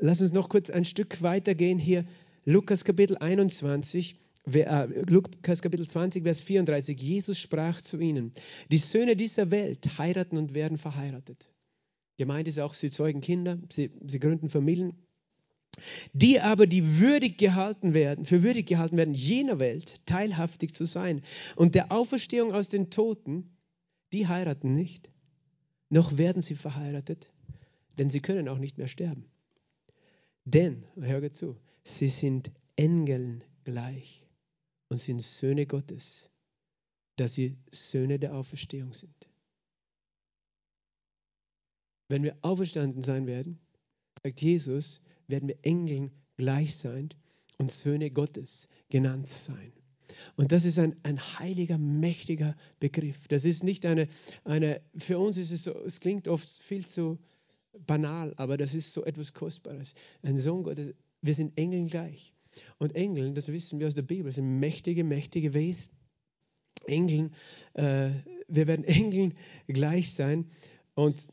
Speaker 1: Lass uns noch kurz ein Stück weitergehen hier. Lukas Kapitel 21, äh, Lukas Kapitel 20, Vers 34. Jesus sprach zu ihnen: Die Söhne dieser Welt heiraten und werden verheiratet. Gemeint ist auch, sie zeugen Kinder, sie, sie gründen Familien. Die aber, die würdig gehalten werden, für würdig gehalten werden, jener Welt teilhaftig zu sein und der Auferstehung aus den Toten, die heiraten nicht, noch werden sie verheiratet, denn sie können auch nicht mehr sterben. Denn, hör zu, sie sind Engeln gleich und sind Söhne Gottes, dass sie Söhne der Auferstehung sind. Wenn wir auferstanden sein werden, sagt Jesus, werden wir Engeln gleich sein und Söhne Gottes genannt sein. Und das ist ein, ein heiliger, mächtiger Begriff. Das ist nicht eine, eine, für uns ist es so, es klingt oft viel zu banal, aber das ist so etwas Kostbares. Ein Sohn Gottes, wir sind Engeln gleich. Und Engeln, das wissen wir aus der Bibel, sind mächtige, mächtige Wesen. Engeln, äh, wir werden Engeln gleich sein. Und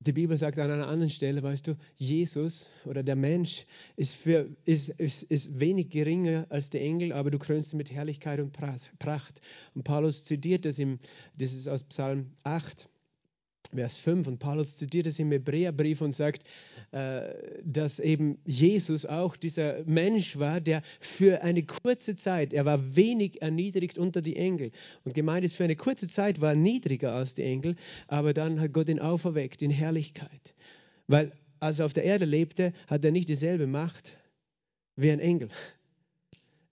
Speaker 1: die Bibel sagt an einer anderen Stelle, weißt du, Jesus oder der Mensch ist, für, ist, ist, ist wenig geringer als der Engel, aber du krönst ihn mit Herrlichkeit und Pracht. Und Paulus zitiert das, im, das ist aus Psalm 8. Vers 5 und Paulus zitiert es im Hebräerbrief und sagt, äh, dass eben Jesus auch dieser Mensch war, der für eine kurze Zeit, er war wenig erniedrigt unter die Engel. Und gemeint ist, für eine kurze Zeit war er niedriger als die Engel, aber dann hat Gott ihn auferweckt in Herrlichkeit. Weil als er auf der Erde lebte, hat er nicht dieselbe Macht wie ein Engel.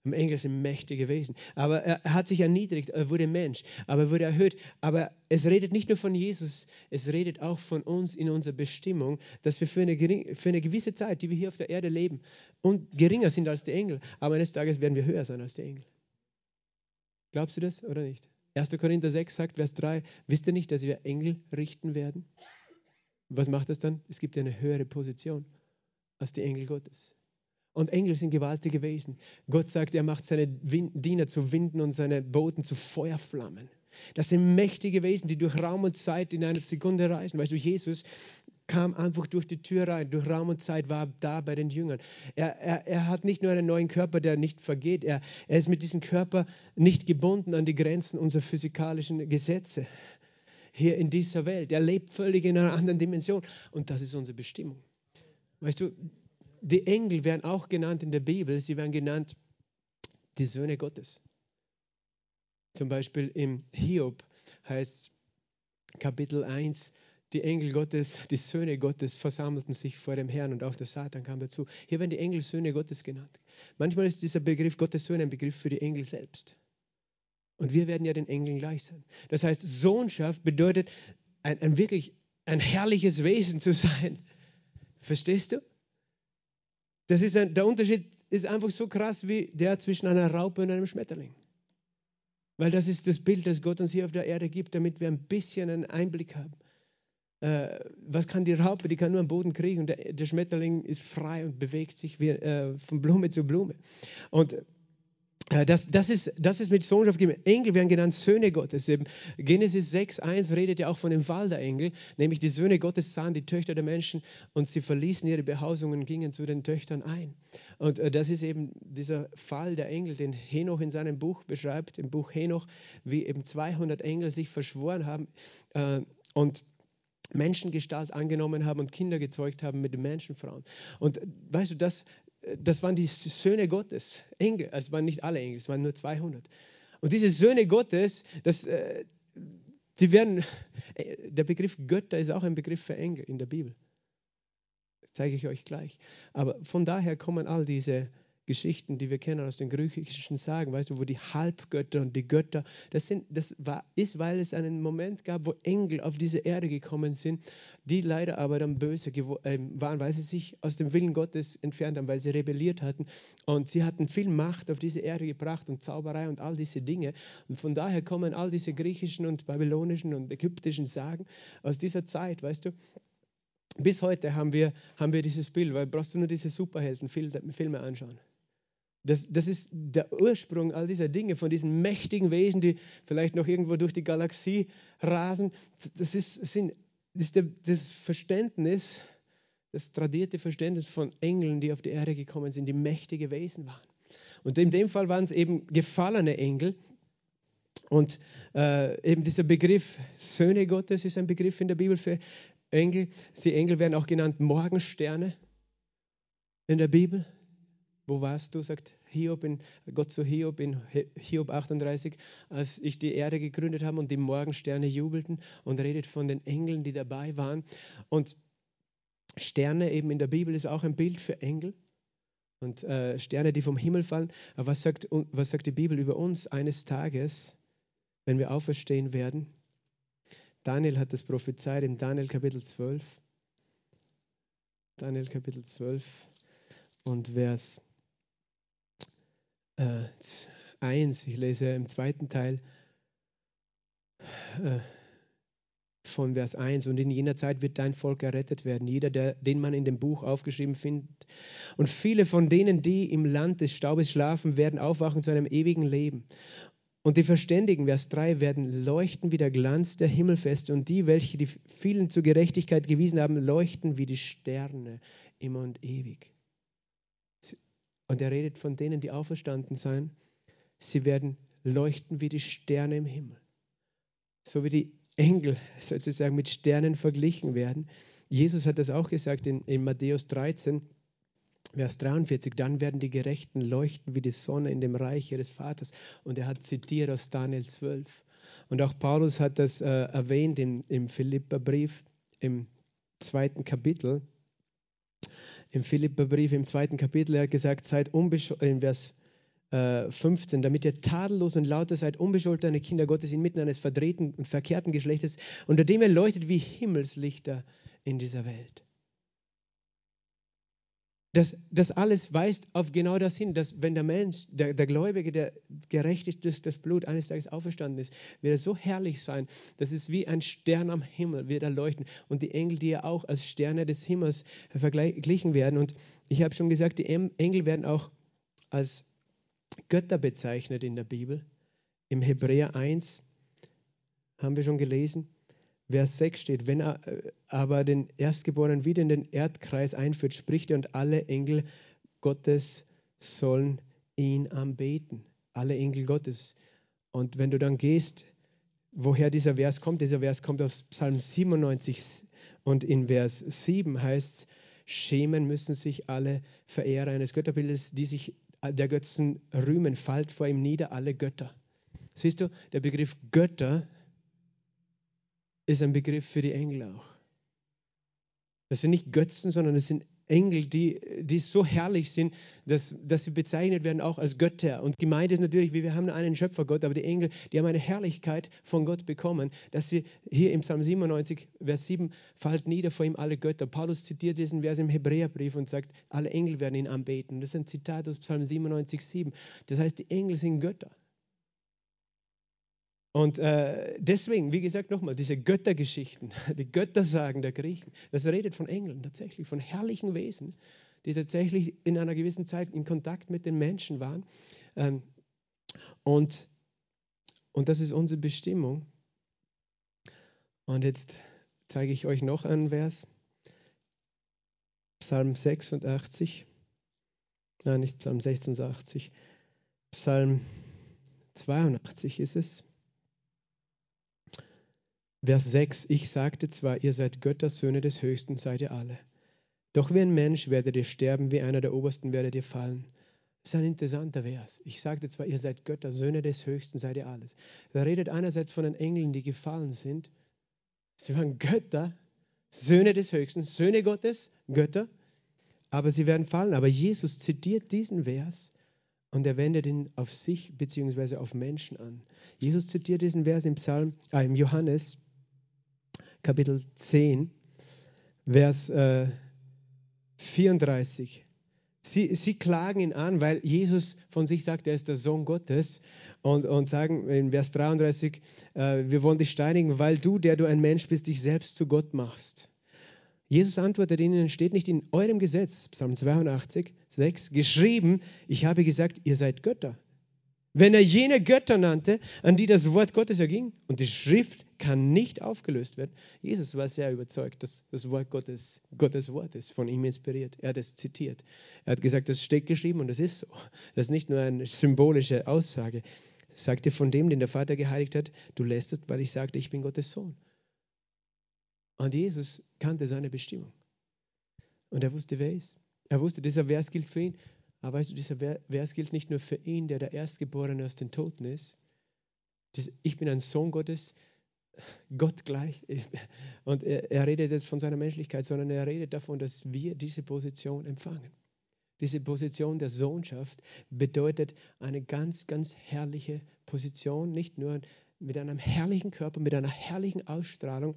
Speaker 1: Engel sind mächtige Wesen. Aber er, er hat sich erniedrigt, er wurde Mensch, aber er wurde erhöht. Aber es redet nicht nur von Jesus, es redet auch von uns in unserer Bestimmung, dass wir für eine, gering, für eine gewisse Zeit, die wir hier auf der Erde leben, und geringer sind als die Engel, aber eines Tages werden wir höher sein als die Engel. Glaubst du das oder nicht? 1. Korinther 6 sagt, Vers 3, wisst ihr nicht, dass wir Engel richten werden? Was macht das dann? Es gibt eine höhere Position als die Engel Gottes. Und Engel sind gewaltige Wesen. Gott sagt, er macht seine Diener zu Winden und seine Boten zu Feuerflammen. Das sind mächtige Wesen, die durch Raum und Zeit in einer Sekunde reisen. Weißt du, Jesus kam einfach durch die Tür rein, durch Raum und Zeit war da bei den Jüngern. Er, er, er hat nicht nur einen neuen Körper, der nicht vergeht, er, er ist mit diesem Körper nicht gebunden an die Grenzen unserer physikalischen Gesetze hier in dieser Welt. Er lebt völlig in einer anderen Dimension und das ist unsere Bestimmung. Weißt du, die Engel werden auch genannt in der Bibel, sie werden genannt die Söhne Gottes. Zum Beispiel im Hiob heißt Kapitel 1, die Engel Gottes, die Söhne Gottes versammelten sich vor dem Herrn und auch der Satan kam dazu. Hier werden die Engel Söhne Gottes genannt. Manchmal ist dieser Begriff Gottes Söhne ein Begriff für die Engel selbst. Und wir werden ja den Engeln gleich sein. Das heißt, Sohnschaft bedeutet ein, ein wirklich ein herrliches Wesen zu sein. Verstehst du? Das ist ein, der Unterschied ist einfach so krass wie der zwischen einer Raupe und einem Schmetterling. Weil das ist das Bild, das Gott uns hier auf der Erde gibt, damit wir ein bisschen einen Einblick haben. Äh, was kann die Raupe? Die kann nur am Boden kriegen und der, der Schmetterling ist frei und bewegt sich wie, äh, von Blume zu Blume. Und das, das, ist, das ist mit Sohnschaft gegeben. Engel werden genannt Söhne Gottes. Eben Genesis 6, 1 redet ja auch von dem Fall der Engel, nämlich die Söhne Gottes sahen die Töchter der Menschen und sie verließen ihre Behausungen und gingen zu den Töchtern ein. Und äh, das ist eben dieser Fall der Engel, den Henoch in seinem Buch beschreibt, im Buch Henoch, wie eben 200 Engel sich verschworen haben äh, und Menschengestalt angenommen haben und Kinder gezeugt haben mit den Menschenfrauen. Und weißt du, das, das waren die Söhne Gottes, Engel, es waren nicht alle Engel, es waren nur 200. Und diese Söhne Gottes, das, äh, die werden, äh, der Begriff Götter ist auch ein Begriff für Engel in der Bibel. Das zeige ich euch gleich. Aber von daher kommen all diese Geschichten, die wir kennen aus den griechischen Sagen, weißt du, wo die Halbgötter und die Götter, das, sind, das war, ist, weil es einen Moment gab, wo Engel auf diese Erde gekommen sind, die leider aber dann böse äh, waren, weil sie sich aus dem Willen Gottes entfernt haben, weil sie rebelliert hatten. Und sie hatten viel Macht auf diese Erde gebracht und Zauberei und all diese Dinge. Und von daher kommen all diese griechischen und babylonischen und ägyptischen Sagen aus dieser Zeit, weißt du. Bis heute haben wir, haben wir dieses Bild, weil brauchst du nur diese Superheldenfilme anschauen. Das, das ist der Ursprung all dieser Dinge, von diesen mächtigen Wesen, die vielleicht noch irgendwo durch die Galaxie rasen. Das ist, sind, das, ist das Verständnis, das tradierte Verständnis von Engeln, die auf die Erde gekommen sind, die mächtige Wesen waren. Und in dem Fall waren es eben gefallene Engel. Und äh, eben dieser Begriff Söhne Gottes ist ein Begriff in der Bibel für Engel. Die Engel werden auch genannt Morgensterne. in der Bibel? Wo warst du, sagt Hiob in, Gott zu Hiob in Hiob 38, als ich die Erde gegründet habe und die Morgensterne jubelten und redet von den Engeln, die dabei waren. Und Sterne eben in der Bibel ist auch ein Bild für Engel und äh, Sterne, die vom Himmel fallen. Aber was sagt, was sagt die Bibel über uns eines Tages, wenn wir auferstehen werden? Daniel hat das prophezeit in Daniel Kapitel 12. Daniel Kapitel 12 und Vers äh, 1. Ich lese im zweiten Teil äh, von Vers 1. Und in jener Zeit wird dein Volk errettet werden, jeder, der, den man in dem Buch aufgeschrieben findet. Und viele von denen, die im Land des Staubes schlafen, werden aufwachen zu einem ewigen Leben. Und die Verständigen, Vers 3, werden leuchten wie der Glanz der Himmelfeste. Und die, welche die vielen zur Gerechtigkeit gewiesen haben, leuchten wie die Sterne immer und ewig. Und er redet von denen, die auferstanden sein. Sie werden leuchten wie die Sterne im Himmel. So wie die Engel [laughs] sozusagen mit Sternen verglichen werden. Jesus hat das auch gesagt in, in Matthäus 13, Vers 43, dann werden die Gerechten leuchten wie die Sonne in dem Reich ihres Vaters. Und er hat zitiert aus Daniel 12. Und auch Paulus hat das äh, erwähnt im, im Philipperbrief im zweiten Kapitel. Im Philipperbrief im zweiten Kapitel, er hat gesagt, seid unbescholten, in Vers 15, äh, damit ihr tadellos und lauter seid, unbescholtene Kinder Gottes inmitten eines verdrehten und verkehrten Geschlechtes, unter dem er leuchtet wie Himmelslichter in dieser Welt. Das, das alles weist auf genau das hin, dass wenn der Mensch, der, der Gläubige, der gerecht ist durch das Blut eines Tages auferstanden ist, wird er so herrlich sein, dass es wie ein Stern am Himmel wird er leuchten und die Engel, die ja auch als Sterne des Himmels verglichen werden. Und ich habe schon gesagt, die Engel werden auch als Götter bezeichnet in der Bibel. Im Hebräer 1 haben wir schon gelesen, Vers 6 steht, wenn er äh, aber den Erstgeborenen wieder in den Erdkreis einführt, spricht er und alle Engel Gottes sollen ihn anbeten. Alle Engel Gottes. Und wenn du dann gehst, woher dieser Vers kommt, dieser Vers kommt aus Psalm 97 und in Vers 7 heißt, schämen müssen sich alle Verehrer eines Götterbildes, die sich der Götzen rühmen, fallt vor ihm nieder alle Götter. Siehst du, der Begriff Götter ist ein Begriff für die Engel auch. Das sind nicht Götzen, sondern es sind Engel, die, die so herrlich sind, dass, dass sie bezeichnet werden auch als Götter. Und gemeint ist natürlich, wir haben einen Schöpfergott, aber die Engel, die haben eine Herrlichkeit von Gott bekommen, dass sie hier im Psalm 97, Vers 7, fallt nieder vor ihm alle Götter. Paulus zitiert diesen Vers im Hebräerbrief und sagt, alle Engel werden ihn anbeten. Das ist ein Zitat aus Psalm 97, 7. Das heißt, die Engel sind Götter. Und äh, deswegen, wie gesagt, nochmal, diese Göttergeschichten, [laughs] die Göttersagen der Griechen, das redet von Engeln tatsächlich, von herrlichen Wesen, die tatsächlich in einer gewissen Zeit in Kontakt mit den Menschen waren. Ähm, und, und das ist unsere Bestimmung. Und jetzt zeige ich euch noch einen Vers. Psalm 86. Nein, nicht Psalm 86. Psalm 82 ist es. Vers 6, ich sagte zwar, ihr seid Götter, Söhne des Höchsten, seid ihr alle. Doch wie ein Mensch werdet ihr sterben, wie einer der Obersten werdet ihr fallen. Das ist ein interessanter Vers. Ich sagte zwar, ihr seid Götter, Söhne des Höchsten, seid ihr alles. Da redet einerseits von den Engeln, die gefallen sind. Sie waren Götter, Söhne des Höchsten, Söhne Gottes, Götter, aber sie werden fallen. Aber Jesus zitiert diesen Vers und er wendet ihn auf sich bzw. auf Menschen an. Jesus zitiert diesen Vers im Psalm, äh, im Johannes Kapitel 10, Vers äh, 34. Sie, sie klagen ihn an, weil Jesus von sich sagt, er ist der Sohn Gottes und, und sagen in Vers 33, äh, wir wollen dich steinigen, weil du, der du ein Mensch bist, dich selbst zu Gott machst. Jesus antwortet ihnen, steht nicht in eurem Gesetz, Psalm 82, 6, geschrieben, ich habe gesagt, ihr seid Götter. Wenn er jene Götter nannte, an die das Wort Gottes erging, und die Schrift kann nicht aufgelöst werden. Jesus war sehr überzeugt, dass das Wort Gottes Gottes Wort ist, von ihm inspiriert. Er hat es zitiert. Er hat gesagt, das steht geschrieben und das ist so. Das ist nicht nur eine symbolische Aussage. Er sagte von dem, den der Vater geheiligt hat, du lästest, weil ich sagte, ich bin Gottes Sohn. Und Jesus kannte seine Bestimmung. Und er wusste, wer er ist. Er wusste, dieser Vers gilt für ihn. Aber weißt du, dieser Vers gilt nicht nur für ihn, der der Erstgeborene aus den Toten ist. Ich bin ein Sohn Gottes, Gott gleich. [laughs] Und er, er redet jetzt von seiner Menschlichkeit, sondern er redet davon, dass wir diese Position empfangen. Diese Position der Sohnschaft bedeutet eine ganz, ganz herrliche Position, nicht nur mit einem herrlichen Körper, mit einer herrlichen Ausstrahlung,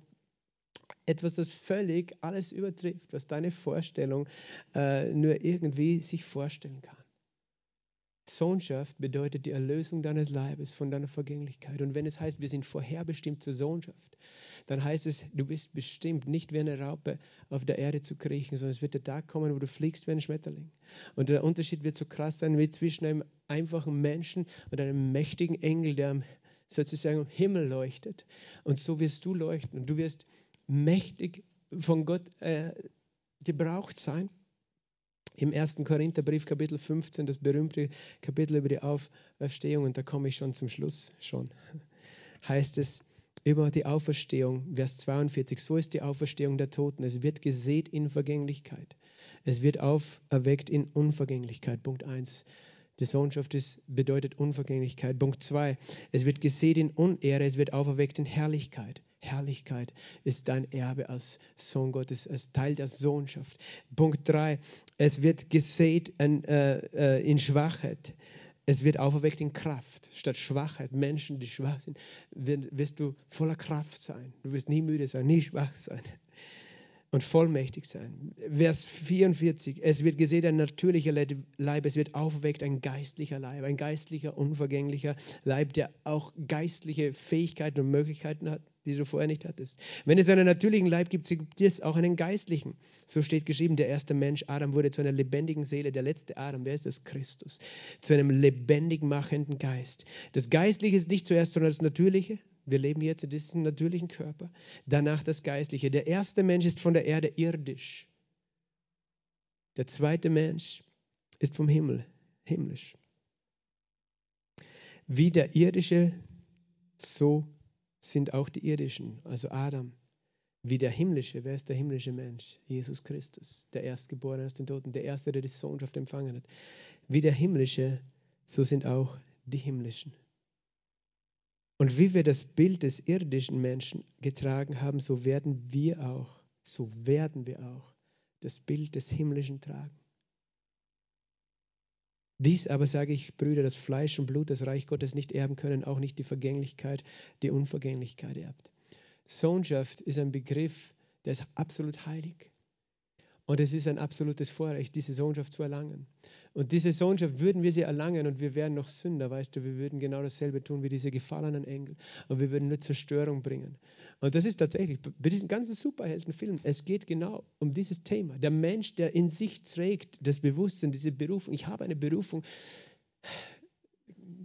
Speaker 1: etwas, das völlig alles übertrifft, was deine Vorstellung äh, nur irgendwie sich vorstellen kann. Sohnschaft bedeutet die Erlösung deines Leibes von deiner Vergänglichkeit. Und wenn es heißt, wir sind vorherbestimmt zur Sohnschaft, dann heißt es, du bist bestimmt, nicht wie eine Raupe auf der Erde zu kriechen, sondern es wird der Tag kommen, wo du fliegst wie ein Schmetterling. Und der Unterschied wird so krass sein wie zwischen einem einfachen Menschen und einem mächtigen Engel, der sozusagen im Himmel leuchtet. Und so wirst du leuchten und du wirst mächtig von Gott äh, gebraucht sein. Im 1. Korintherbrief, Kapitel 15, das berühmte Kapitel über die Auferstehung, und da komme ich schon zum Schluss schon, heißt es über die Auferstehung, Vers 42, so ist die Auferstehung der Toten. Es wird gesät in Vergänglichkeit. Es wird auferweckt in Unvergänglichkeit. Punkt 1. Die Sohnschaft ist, bedeutet Unvergänglichkeit. Punkt 2. Es wird gesät in Unehre, es wird auferweckt in Herrlichkeit. Herrlichkeit ist dein Erbe als Sohn Gottes, als Teil der Sohnschaft. Punkt 3. Es wird gesät in, äh, äh, in Schwachheit. Es wird auferweckt in Kraft. Statt Schwachheit, Menschen, die schwach sind, wirst du voller Kraft sein. Du wirst nie müde sein, nie schwach sein und vollmächtig sein. Vers 44, es wird gesehen ein natürlicher Leib, es wird aufgeweckt ein geistlicher Leib, ein geistlicher, unvergänglicher Leib, der auch geistliche Fähigkeiten und Möglichkeiten hat, die du vorher nicht hattest. Wenn es einen natürlichen Leib gibt, gibt es auch einen geistlichen. So steht geschrieben, der erste Mensch, Adam, wurde zu einer lebendigen Seele, der letzte Adam, wer ist das? Christus. Zu einem lebendig machenden Geist. Das Geistliche ist nicht zuerst, sondern das Natürliche. Wir leben jetzt in diesem natürlichen Körper. Danach das Geistliche. Der erste Mensch ist von der Erde irdisch. Der zweite Mensch ist vom Himmel, himmlisch. Wie der irdische, so sind auch die irdischen, also Adam. Wie der himmlische, wer ist der himmlische Mensch? Jesus Christus, der Erstgeborene aus den Toten, der Erste, der die Sohnschaft empfangen hat. Wie der himmlische, so sind auch die himmlischen. Und wie wir das Bild des irdischen Menschen getragen haben, so werden wir auch, so werden wir auch das Bild des himmlischen tragen. Dies aber sage ich, Brüder, dass Fleisch und Blut das Reich Gottes nicht erben können, auch nicht die Vergänglichkeit, die Unvergänglichkeit erbt. Sohnschaft ist ein Begriff, der ist absolut heilig. Und es ist ein absolutes Vorrecht, diese Sohnschaft zu erlangen. Und diese Sohnschaft würden wir sie erlangen und wir wären noch Sünder, weißt du, wir würden genau dasselbe tun wie diese gefallenen Engel und wir würden nur Zerstörung bringen. Und das ist tatsächlich bei diesen ganzen Superheldenfilmen, es geht genau um dieses Thema. Der Mensch, der in sich trägt, das Bewusstsein, diese Berufung, ich habe eine Berufung,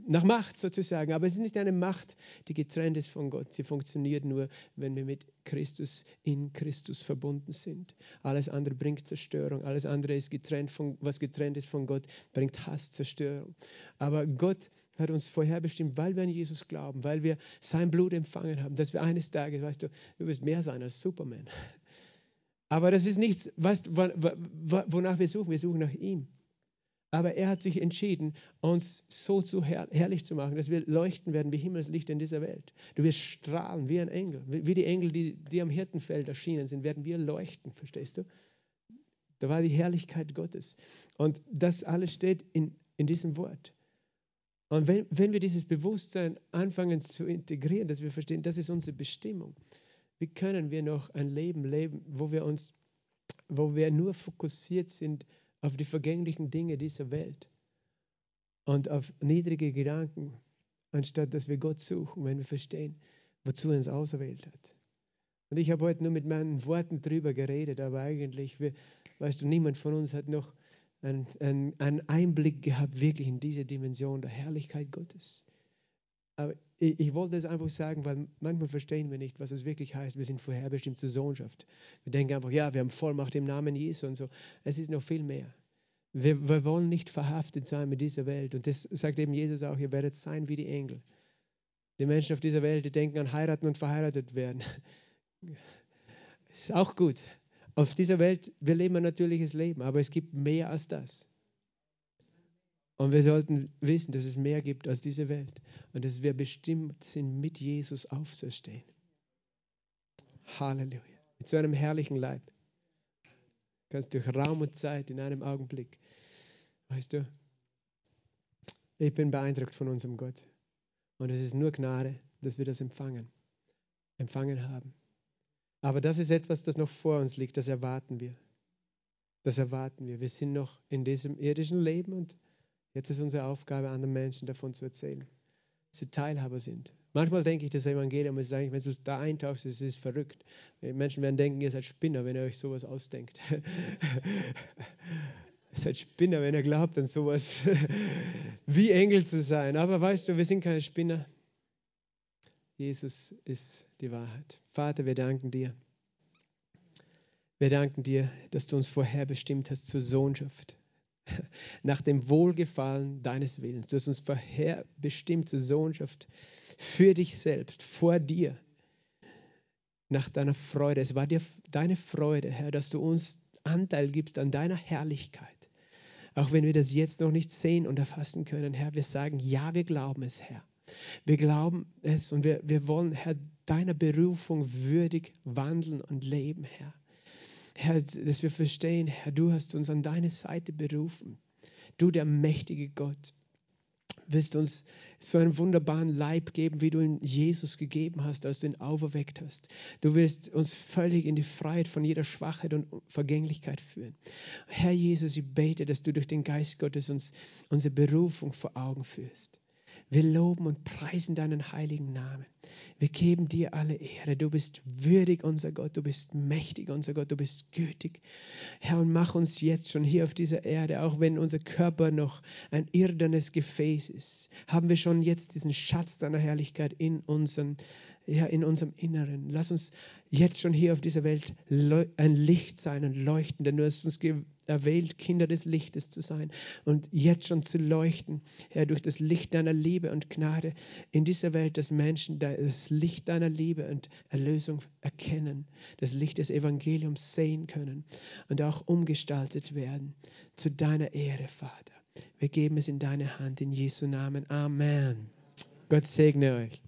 Speaker 1: nach Macht sozusagen. Aber es ist nicht eine Macht, die getrennt ist von Gott. Sie funktioniert nur, wenn wir mit Christus in Christus verbunden sind. Alles andere bringt Zerstörung. Alles andere ist getrennt von, was getrennt ist von Gott, bringt Hass, Zerstörung. Aber Gott hat uns vorherbestimmt, weil wir an Jesus glauben, weil wir sein Blut empfangen haben, dass wir eines Tages, weißt du, du wirst mehr sein als Superman. Aber das ist nichts, weißt, wonach wir suchen. Wir suchen nach ihm. Aber er hat sich entschieden, uns so zu herr herrlich zu machen, dass wir leuchten werden wie Himmelslicht in dieser Welt. Du wirst strahlen wie ein Engel. Wie die Engel, die, die am Hirtenfeld erschienen sind, werden wir leuchten, verstehst du? Da war die Herrlichkeit Gottes. Und das alles steht in, in diesem Wort. Und wenn, wenn wir dieses Bewusstsein anfangen zu integrieren, dass wir verstehen, das ist unsere Bestimmung, wie können wir noch ein Leben leben, wo wir uns, wo wir nur fokussiert sind auf die vergänglichen Dinge dieser Welt und auf niedrige Gedanken, anstatt dass wir Gott suchen, wenn wir verstehen, wozu er uns auserwählt hat. Und ich habe heute nur mit meinen Worten drüber geredet, aber eigentlich, wir, weißt du, niemand von uns hat noch einen, einen, einen Einblick gehabt, wirklich in diese Dimension der Herrlichkeit Gottes. Aber ich, ich, wollte es einfach sagen, weil manchmal verstehen wir nicht, was es wirklich heißt. Wir sind vorherbestimmt zur Sohnschaft. Wir denken einfach, ja, wir haben Vollmacht im Namen Jesu und so. Es ist noch viel mehr. Wir, wir wollen nicht verhaftet sein mit dieser Welt. Und das sagt eben Jesus auch, ihr werdet sein wie die Engel. Die Menschen auf dieser Welt, die denken an heiraten und verheiratet werden. [laughs] Ist auch gut. Auf dieser Welt, wir leben ein natürliches Leben, aber es gibt mehr als das. Und wir sollten wissen, dass es mehr gibt als diese Welt und dass wir bestimmt sind, mit Jesus aufzustehen. Halleluja. So einem herrlichen Leib. Du kannst durch Raum und Zeit in einem Augenblick. Weißt du, ich bin beeindruckt von unserem Gott. Und es ist nur Gnade, dass wir das empfangen, empfangen haben. Aber das ist etwas, das noch vor uns liegt, das erwarten wir. Das erwarten wir. Wir sind noch in diesem irdischen Leben und jetzt ist unsere Aufgabe, anderen Menschen davon zu erzählen, dass sie Teilhaber sind. Manchmal denke ich, das Evangelium ist eigentlich, wenn du da eintauchst, es ist verrückt. Menschen werden denken, ihr seid Spinner, wenn ihr euch sowas ausdenkt. [laughs] ihr seid Spinner, wenn ihr glaubt an sowas [laughs] wie Engel zu sein. Aber weißt du, wir sind keine Spinner. Jesus ist die Wahrheit. Vater, wir danken dir. Wir danken dir, dass du uns vorherbestimmt hast zur Sohnschaft. Nach dem Wohlgefallen deines Willens. Du hast uns vorherbestimmt zur Sohnschaft für dich selbst, vor dir. Nach deiner Freude. Es war dir deine Freude, Herr, dass du uns Anteil gibst an deiner Herrlichkeit. Auch wenn wir das jetzt noch nicht sehen und erfassen können, Herr, wir sagen, ja, wir glauben es, Herr. Wir glauben es und wir, wir wollen, Herr, deiner Berufung würdig wandeln und leben, Herr. Herr, dass wir verstehen, Herr, du hast uns an deine Seite berufen. Du, der mächtige Gott, wirst uns so einen wunderbaren Leib geben, wie du ihn Jesus gegeben hast, als du ihn auferweckt hast. Du wirst uns völlig in die Freiheit von jeder Schwachheit und Vergänglichkeit führen. Herr Jesus, ich bete, dass du durch den Geist Gottes uns unsere Berufung vor Augen führst. Wir loben und preisen deinen heiligen Namen. Wir geben dir alle Ehre. Du bist würdig, unser Gott. Du bist mächtig, unser Gott. Du bist gütig. Herr, und mach uns jetzt schon hier auf dieser Erde, auch wenn unser Körper noch ein irdenes Gefäß ist, haben wir schon jetzt diesen Schatz deiner Herrlichkeit in, unseren, ja, in unserem Inneren. Lass uns jetzt schon hier auf dieser Welt ein Licht sein und leuchten, denn du hast uns erwählt, Kinder des Lichtes zu sein und jetzt schon zu leuchten, Herr, durch das Licht deiner Liebe und Gnade in dieser Welt, dass Menschen das Licht deiner Liebe und Erlösung erkennen, das Licht des Evangeliums sehen können und auch umgestaltet werden zu deiner Ehre, Vater. Wir geben es in deine Hand, in Jesu Namen. Amen. Gott segne euch.